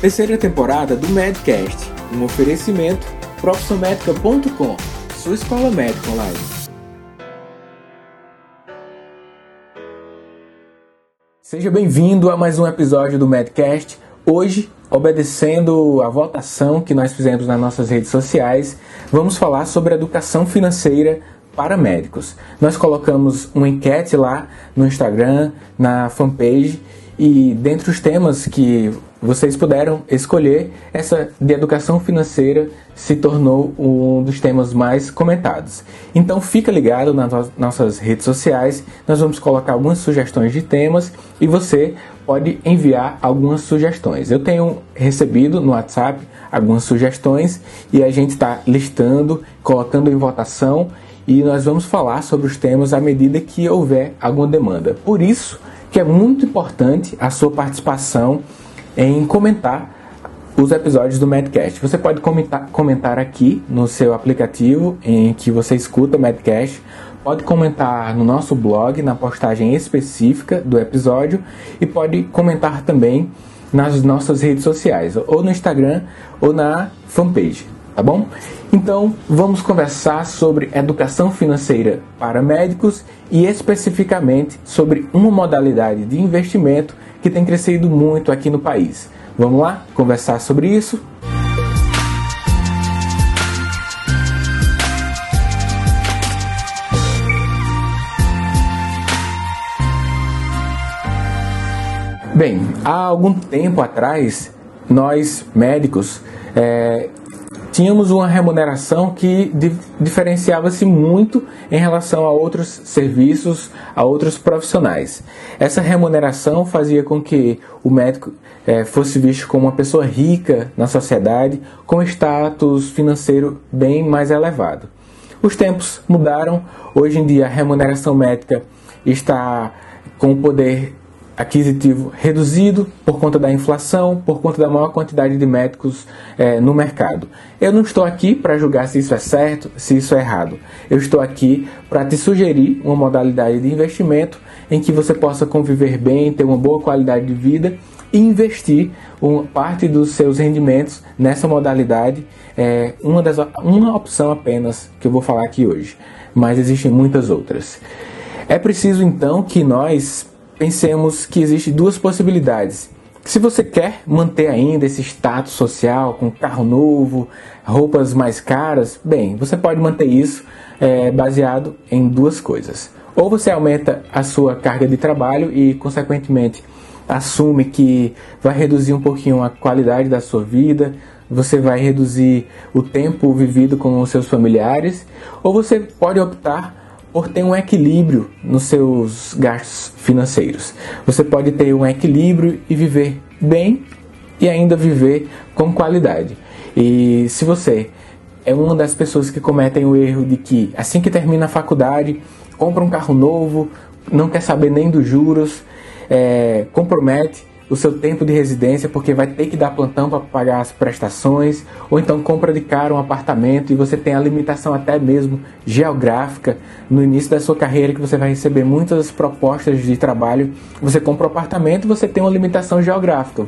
Terceira temporada do Medcast, um oferecimento profissionmedica.com, sua escola médica online. Seja bem-vindo a mais um episódio do Medcast. Hoje, obedecendo a votação que nós fizemos nas nossas redes sociais, vamos falar sobre educação financeira para médicos. Nós colocamos uma enquete lá no Instagram, na fanpage, e dentre os temas que vocês puderam escolher, essa de educação financeira se tornou um dos temas mais comentados. Então fica ligado nas nossas redes sociais, nós vamos colocar algumas sugestões de temas e você pode enviar algumas sugestões. Eu tenho recebido no WhatsApp algumas sugestões e a gente está listando, colocando em votação e nós vamos falar sobre os temas à medida que houver alguma demanda. Por isso que é muito importante a sua participação em comentar os episódios do Madcast. Você pode comentar, comentar aqui no seu aplicativo em que você escuta o Madcast, pode comentar no nosso blog, na postagem específica do episódio e pode comentar também nas nossas redes sociais, ou no Instagram ou na fanpage, tá bom? Então, vamos conversar sobre educação financeira para médicos e especificamente sobre uma modalidade de investimento que tem crescido muito aqui no país. Vamos lá conversar sobre isso? Bem, há algum tempo atrás, nós médicos é, tínhamos uma remuneração que diferenciava-se muito em relação a outros serviços, a outros profissionais. Essa remuneração fazia com que o médico é, fosse visto como uma pessoa rica na sociedade, com status financeiro bem mais elevado. Os tempos mudaram, hoje em dia a remuneração médica está com o poder aquisitivo reduzido por conta da inflação, por conta da maior quantidade de médicos é, no mercado. Eu não estou aqui para julgar se isso é certo, se isso é errado. Eu estou aqui para te sugerir uma modalidade de investimento em que você possa conviver bem, ter uma boa qualidade de vida e investir uma parte dos seus rendimentos nessa modalidade. É uma, das, uma opção apenas que eu vou falar aqui hoje, mas existem muitas outras. É preciso então que nós pensemos que existem duas possibilidades. Se você quer manter ainda esse status social com carro novo, roupas mais caras, bem, você pode manter isso é, baseado em duas coisas. Ou você aumenta a sua carga de trabalho e, consequentemente, assume que vai reduzir um pouquinho a qualidade da sua vida, você vai reduzir o tempo vivido com os seus familiares, ou você pode optar por ter um equilíbrio nos seus gastos financeiros. Você pode ter um equilíbrio e viver bem e ainda viver com qualidade. E se você é uma das pessoas que cometem o erro de que assim que termina a faculdade, compra um carro novo, não quer saber nem dos juros, é, compromete o seu tempo de residência porque vai ter que dar plantão para pagar as prestações, ou então compra de cara um apartamento e você tem a limitação até mesmo geográfica no início da sua carreira que você vai receber muitas propostas de trabalho. Você compra um apartamento, você tem uma limitação geográfica.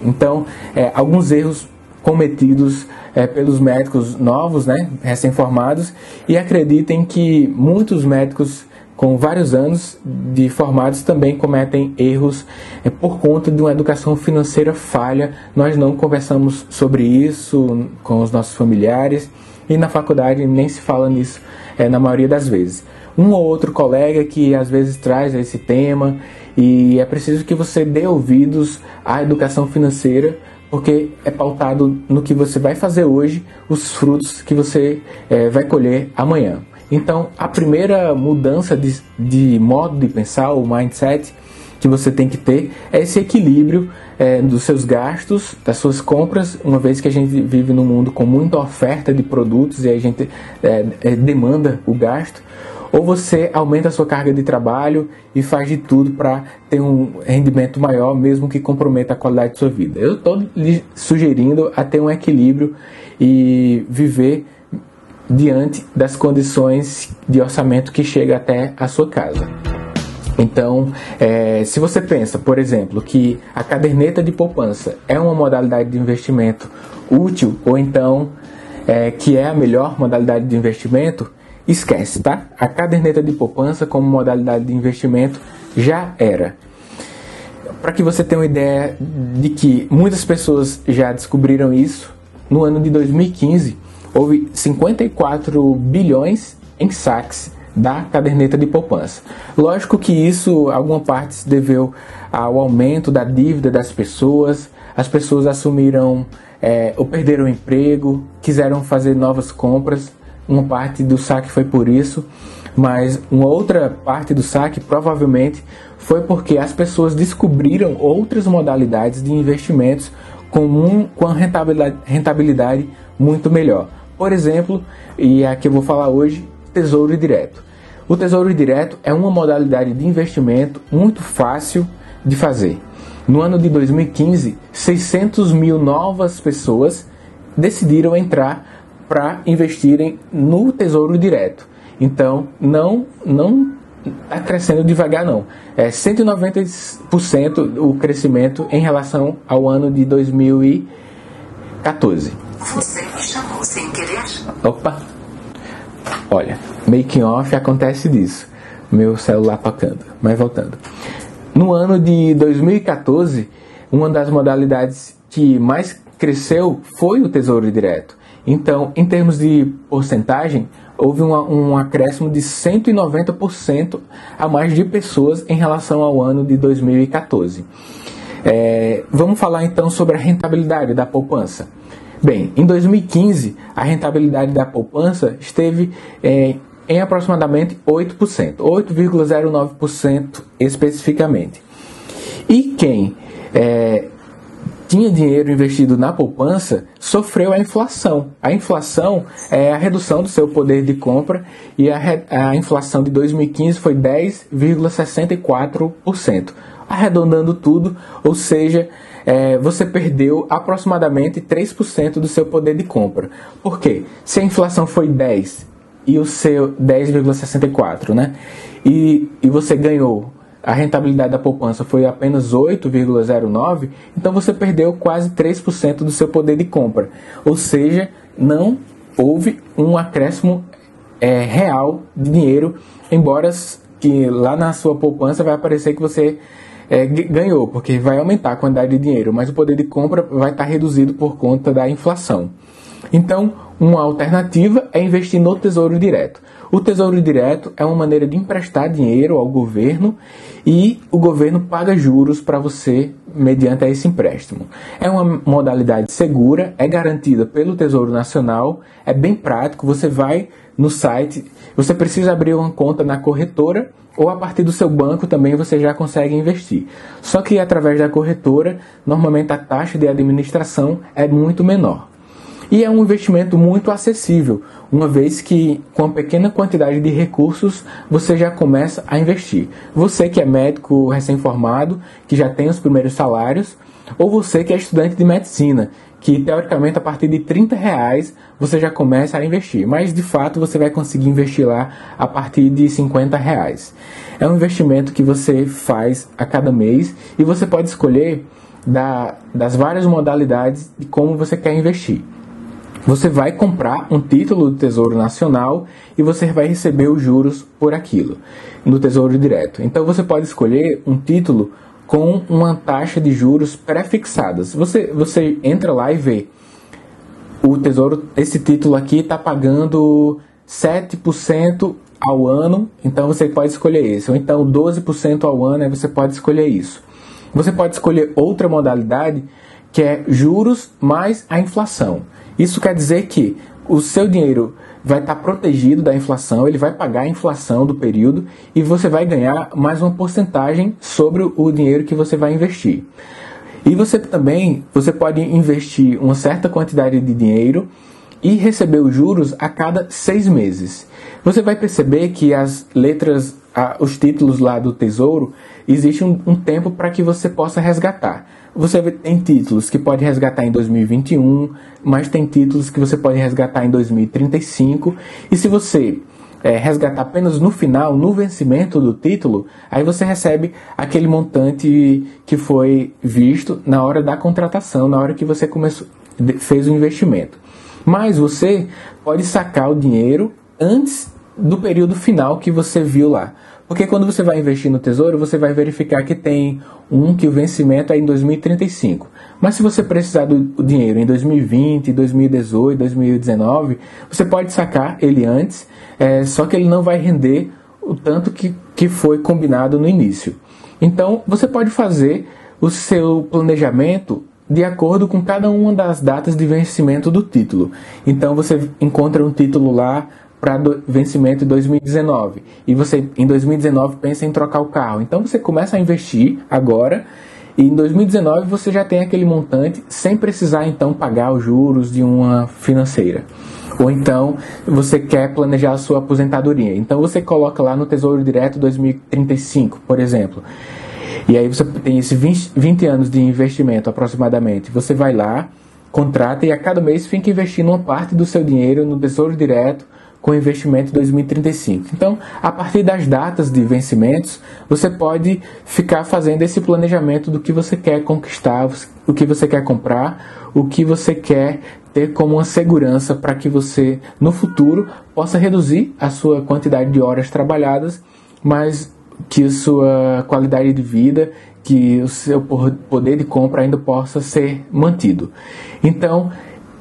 Então, é, alguns erros cometidos é, pelos médicos novos, né, recém-formados, e acreditem que muitos médicos com vários anos de formados também cometem erros é, por conta de uma educação financeira falha. Nós não conversamos sobre isso com os nossos familiares e na faculdade nem se fala nisso é, na maioria das vezes. Um ou outro colega que às vezes traz esse tema e é preciso que você dê ouvidos à educação financeira porque é pautado no que você vai fazer hoje, os frutos que você é, vai colher amanhã. Então, a primeira mudança de, de modo de pensar, o mindset que você tem que ter, é esse equilíbrio é, dos seus gastos, das suas compras, uma vez que a gente vive num mundo com muita oferta de produtos e a gente é, é, demanda o gasto, ou você aumenta a sua carga de trabalho e faz de tudo para ter um rendimento maior, mesmo que comprometa a qualidade de sua vida. Eu estou lhe sugerindo a ter um equilíbrio e viver diante das condições de orçamento que chega até a sua casa. Então, é, se você pensa, por exemplo, que a caderneta de poupança é uma modalidade de investimento útil, ou então é, que é a melhor modalidade de investimento, esquece, tá? A caderneta de poupança como modalidade de investimento já era. Para que você tenha uma ideia de que muitas pessoas já descobriram isso, no ano de 2015 houve 54 bilhões em saques da caderneta de poupança. Lógico que isso, alguma parte, se deveu ao aumento da dívida das pessoas, as pessoas assumiram é, ou perderam o emprego, quiseram fazer novas compras, uma parte do saque foi por isso, mas uma outra parte do saque provavelmente foi porque as pessoas descobriram outras modalidades de investimentos com, um, com rentabilidade, rentabilidade muito melhor. Por exemplo, e aqui eu vou falar hoje, Tesouro Direto. O Tesouro Direto é uma modalidade de investimento muito fácil de fazer. No ano de 2015, 600 mil novas pessoas decidiram entrar para investirem no Tesouro Direto. Então, não, não está crescendo devagar, não. É 190% o crescimento em relação ao ano de 2014. Você me chamou querer? Opa! Olha, making off acontece disso. Meu celular tocando. Mas voltando. No ano de 2014, uma das modalidades que mais cresceu foi o Tesouro Direto. Então, em termos de porcentagem, houve uma, um acréscimo de 190% a mais de pessoas em relação ao ano de 2014. É, vamos falar então sobre a rentabilidade da poupança. Bem, em 2015, a rentabilidade da poupança esteve é, em aproximadamente 8%, 8,09% especificamente. E quem é, tinha dinheiro investido na poupança sofreu a inflação. A inflação é a redução do seu poder de compra e a, a inflação de 2015 foi 10,64%. Arredondando tudo, ou seja, é, você perdeu aproximadamente 3% do seu poder de compra. Por quê? Se a inflação foi 10 e o seu 10,64, né? E, e você ganhou a rentabilidade da poupança foi apenas 8,09, então você perdeu quase 3% do seu poder de compra. Ou seja, não houve um acréscimo é, real de dinheiro, embora que lá na sua poupança vai aparecer que você é, ganhou, porque vai aumentar a quantidade de dinheiro, mas o poder de compra vai estar reduzido por conta da inflação. Então, uma alternativa é investir no Tesouro Direto. O Tesouro Direto é uma maneira de emprestar dinheiro ao governo e o governo paga juros para você mediante esse empréstimo. É uma modalidade segura, é garantida pelo Tesouro Nacional, é bem prático, você vai no site, você precisa abrir uma conta na corretora ou a partir do seu banco também você já consegue investir. Só que através da corretora, normalmente a taxa de administração é muito menor. E é um investimento muito acessível, uma vez que com uma pequena quantidade de recursos você já começa a investir. Você que é médico recém-formado, que já tem os primeiros salários, ou você que é estudante de medicina, que teoricamente a partir de 30 reais você já começa a investir, mas de fato você vai conseguir investir lá a partir de 50 reais. É um investimento que você faz a cada mês e você pode escolher da, das várias modalidades de como você quer investir. Você vai comprar um título do Tesouro Nacional e você vai receber os juros por aquilo no Tesouro Direto. Então você pode escolher um título com uma taxa de juros pré-fixadas. Você, você entra lá e vê o Tesouro, esse título aqui está pagando 7% ao ano, então você pode escolher esse. Ou então 12% ao ano, aí você pode escolher isso. Você pode escolher outra modalidade que é juros mais a inflação. Isso quer dizer que o seu dinheiro vai estar protegido da inflação, ele vai pagar a inflação do período e você vai ganhar mais uma porcentagem sobre o dinheiro que você vai investir. E você também você pode investir uma certa quantidade de dinheiro e receber os juros a cada seis meses. Você vai perceber que as letras, os títulos lá do Tesouro, existe um, um tempo para que você possa resgatar. Você tem títulos que pode resgatar em 2021, mas tem títulos que você pode resgatar em 2035. E se você é, resgatar apenas no final, no vencimento do título, aí você recebe aquele montante que foi visto na hora da contratação, na hora que você começou, fez o investimento. Mas você pode sacar o dinheiro antes do período final que você viu lá. Porque quando você vai investir no tesouro, você vai verificar que tem um que o vencimento é em 2035. Mas se você precisar do dinheiro em 2020, 2018, 2019, você pode sacar ele antes, é, só que ele não vai render o tanto que, que foi combinado no início. Então você pode fazer o seu planejamento de acordo com cada uma das datas de vencimento do título. Então você encontra um título lá para vencimento em 2019 e você em 2019 pensa em trocar o carro. Então você começa a investir agora e em 2019 você já tem aquele montante sem precisar então pagar os juros de uma financeira. Ou então você quer planejar a sua aposentadoria. Então você coloca lá no Tesouro Direto 2035, por exemplo. E aí você tem esses 20, 20 anos de investimento aproximadamente. Você vai lá, contrata e a cada mês fica investindo uma parte do seu dinheiro no Tesouro Direto com investimento 2035. Então, a partir das datas de vencimentos, você pode ficar fazendo esse planejamento do que você quer conquistar, o que você quer comprar, o que você quer ter como uma segurança para que você no futuro possa reduzir a sua quantidade de horas trabalhadas, mas que sua qualidade de vida, que o seu poder de compra ainda possa ser mantido. Então,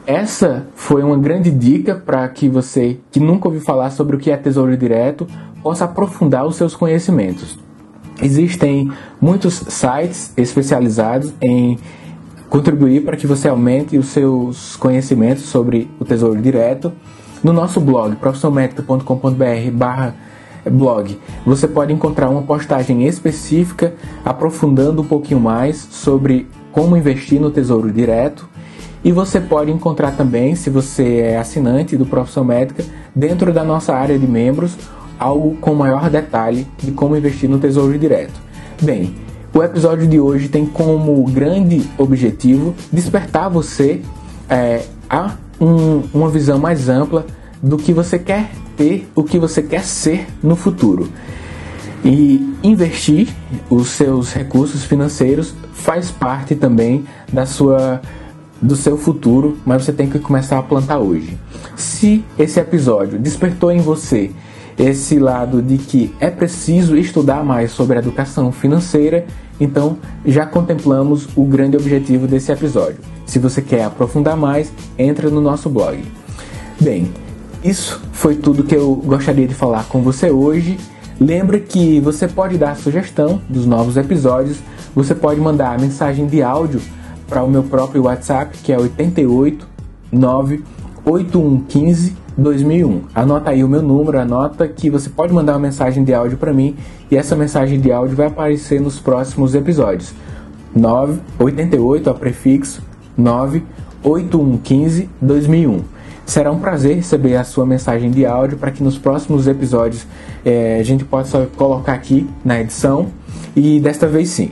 essa foi uma grande dica para que você, que nunca ouviu falar sobre o que é Tesouro Direto, possa aprofundar os seus conhecimentos. Existem muitos sites especializados em contribuir para que você aumente os seus conhecimentos sobre o Tesouro Direto. No nosso blog, profissionalmetrica.com.br barra blog, você pode encontrar uma postagem específica aprofundando um pouquinho mais sobre como investir no Tesouro Direto e você pode encontrar também, se você é assinante do Profissão Médica, dentro da nossa área de membros, algo com maior detalhe de como investir no Tesouro Direto. Bem, o episódio de hoje tem como grande objetivo despertar você é, a um, uma visão mais ampla do que você quer ter, o que você quer ser no futuro. E investir os seus recursos financeiros faz parte também da sua do seu futuro, mas você tem que começar a plantar hoje. Se esse episódio despertou em você esse lado de que é preciso estudar mais sobre educação financeira, então já contemplamos o grande objetivo desse episódio. Se você quer aprofundar mais, entra no nosso blog. Bem, isso foi tudo que eu gostaria de falar com você hoje. Lembra que você pode dar sugestão dos novos episódios, você pode mandar mensagem de áudio para o meu próprio WhatsApp, que é 88 98115 2001. Anota aí o meu número, anota que você pode mandar uma mensagem de áudio para mim e essa mensagem de áudio vai aparecer nos próximos episódios. 988 a prefixo 98115 2001. Será um prazer receber a sua mensagem de áudio para que nos próximos episódios é, a gente possa colocar aqui na edição e desta vez sim.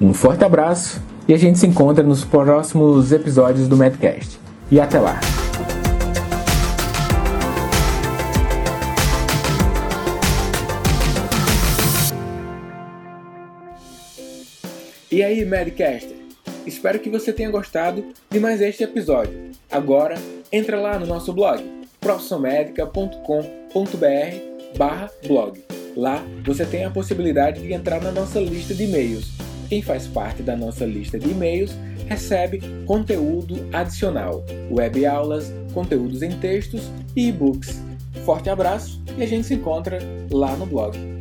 Um forte abraço e a gente se encontra nos próximos episódios do Medcast. E até lá! E aí, Medcaster? Espero que você tenha gostado de mais este episódio. Agora, entra lá no nosso blog, profissionmedica.com.br barra blog. Lá você tem a possibilidade de entrar na nossa lista de e-mails quem faz parte da nossa lista de e-mails recebe conteúdo adicional, web aulas, conteúdos em textos e e-books. Forte abraço e a gente se encontra lá no blog.